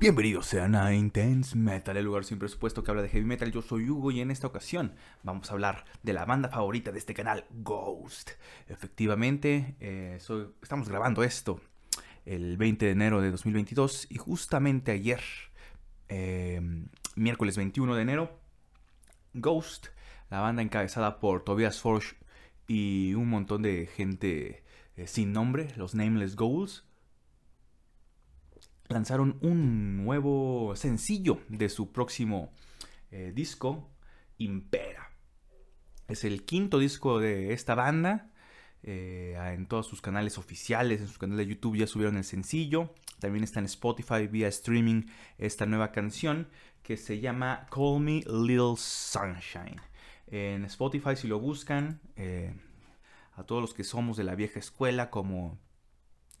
Bienvenidos sean a Intense Metal, el lugar sin presupuesto que habla de heavy metal. Yo soy Hugo y en esta ocasión vamos a hablar de la banda favorita de este canal, Ghost. Efectivamente, eh, estamos grabando esto el 20 de enero de 2022 y justamente ayer, eh, miércoles 21 de enero, Ghost, la banda encabezada por Tobias Forge y un montón de gente eh, sin nombre, los Nameless Ghouls, lanzaron un nuevo sencillo de su próximo eh, disco, Impera. Es el quinto disco de esta banda. eh, en todos sus canales oficiales, en su canal de YouTube ya subieron el sencillo. También está en Spotify vía streaming esta nueva canción que se llama Call Me Little Sunshine. En Spotify si lo buscan, eh, a todos los que somos de la vieja escuela como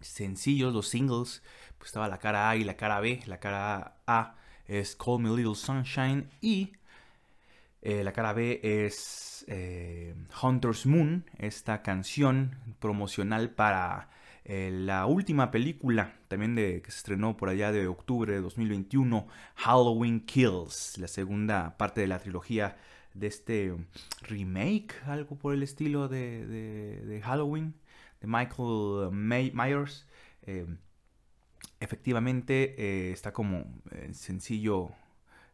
sencillos, los singles, pues estaba la cara A y la cara B. La cara A es Call Me Little Sunshine y eh, la cara B es eh, Hunter's Moon, esta canción promocional para eh, la última película también de, que se estrenó por allá de octubre de 2021, Halloween Kills, la segunda parte de la trilogía de este remake, algo por el estilo de, de- de Halloween, de Michael May- Myers. Eh, efectivamente eh, está como eh, sencillo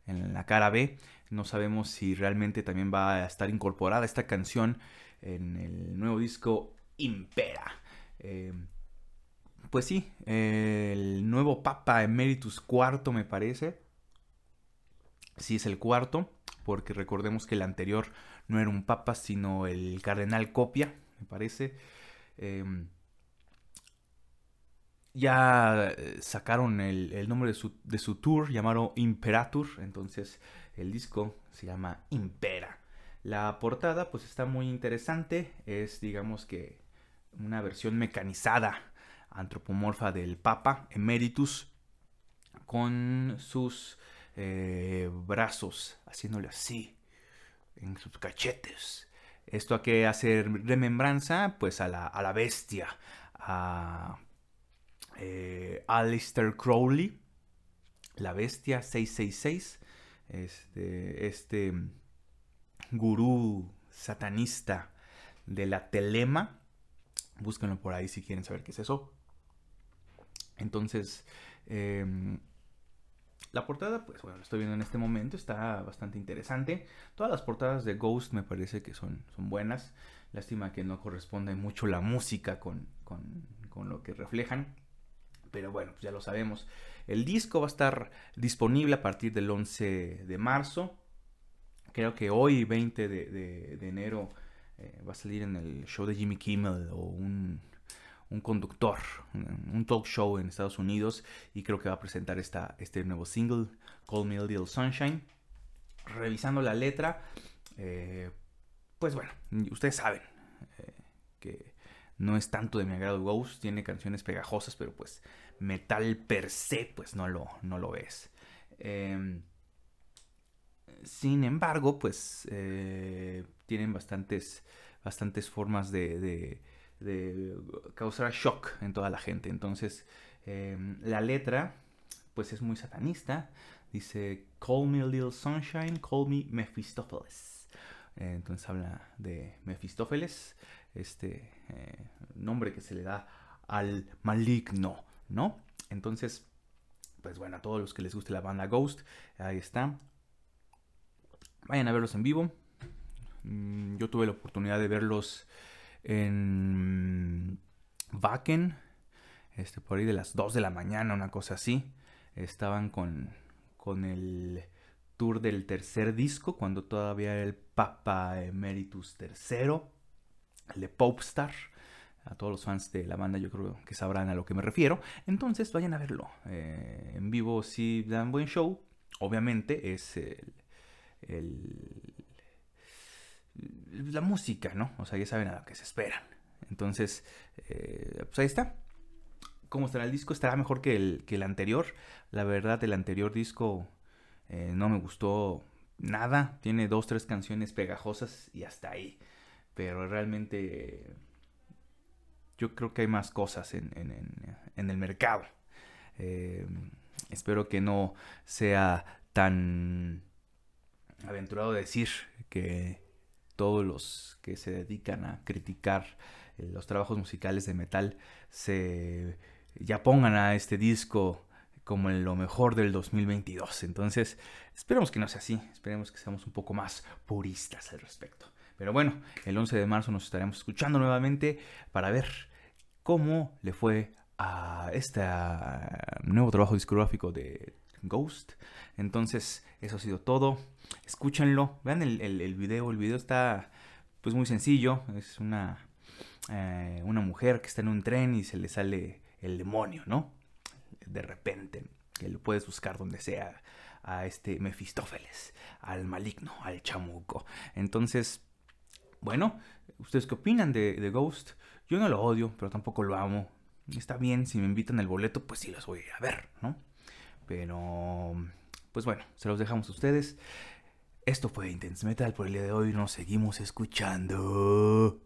en la cara B. No sabemos si realmente también va a estar incorporada esta canción en el nuevo disco Impera. Eh, pues sí, eh, el nuevo Papa Emeritus cuarto me parece. Sí es el cuarto, porque recordemos que el anterior no era un papa, sino el cardenal Copia, me parece. Em, ya eh, sacaron el, nombre de su, de su tour, llamaron Imperatur, entonces el disco se llama Impera. La portada pues está muy interesante, es digamos que una versión mecanizada, antropomorfa del Papa Emeritus, con sus eh, brazos haciéndole así, en sus cachetes. ¿Esto a qué hace remembranza? Pues a la, a la bestia, a eh, Alistair Crowley, la bestia 666, este, este gurú satanista de la telema. Búsquenlo por ahí si quieren saber qué es eso. Entonces, em, la portada, pues bueno, lo estoy viendo en este momento, está bastante interesante. Todas las portadas de Ghost me parece que son, son buenas. Lástima que no corresponde mucho la música con, con- con lo que reflejan. Pero bueno, pues ya lo sabemos. El disco va a estar disponible a partir del 11 de marzo. Creo que hoy, 20 de, de- de enero, eh, va a salir en el show de Jimmy Kimmel o un, un conductor, un, talk show en Estados Unidos. Y creo que va a presentar esta, este nuevo single, Call Me a Little Sunshine. Revisando la letra, eh, pues bueno, ustedes saben eh, que no es tanto de mi agrado Ghost, tiene canciones pegajosas, pero pues metal per se, pues no lo, no lo es. Em, sin embargo, pues eh, tienen bastantes, bastantes formas de- de causar shock en toda la gente. Entonces, em, la letra, pues es muy satanista. Dice, call me a little sunshine, call me Mephistopheles. Eh, entonces habla de Mefistófeles, este eh, nombre que se le da al maligno, ¿no? Entonces, pues bueno, a todos los que les guste la banda Ghost, ahí está. Vayan a verlos en vivo. Mm, Yo tuve la oportunidad de verlos en Wacken, este, por ahí de las 2 de la mañana, una cosa así. Estaban con, con el tour del tercer disco, cuando todavía era el Papa Emeritus III, el de Popestar. a todos los fans de la banda yo creo que sabrán a lo que me refiero. Entonces vayan a verlo. Eh, en vivo sí dan buen show. Obviamente es la música, ¿no? O sea, ya saben a lo que se esperan. Entonces, eh, pues ahí está. ¿Cómo estará el disco? Estará mejor que el, que el anterior. La verdad, el anterior disco eh, no me gustó nada. Tiene dos, tres canciones pegajosas y hasta ahí. Pero realmente yo creo que hay más cosas en, el mercado. Eh, espero que no sea tan aventurado decir que todos los que se dedican a criticar eh, los trabajos musicales de metal se ya pongan a este disco como en lo mejor del 2022. Entonces, esperemos que no sea así, esperemos que seamos un poco más puristas al respecto. Pero bueno, el 11 de marzo nos estaremos escuchando nuevamente para ver cómo le fue a este nuevo trabajo discográfico de Ghost. Entonces, eso ha sido todo. Escúchenlo, vean el, video. El video está pues muy sencillo. Es una, eh, una mujer que está en un tren y se le sale el demonio, ¿no? De repente, que lo puedes buscar donde sea a este Mefistófeles, al maligno, al chamuco. Entonces, bueno, ¿ustedes qué opinan de, Ghost? Yo no lo odio, pero tampoco lo amo. Está bien, si me invitan el boleto, pues sí los voy a ver, ¿no? Pero, pues bueno, se los dejamos a ustedes. Esto fue Intense Metal por el día de hoy. Nos seguimos escuchando.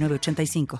85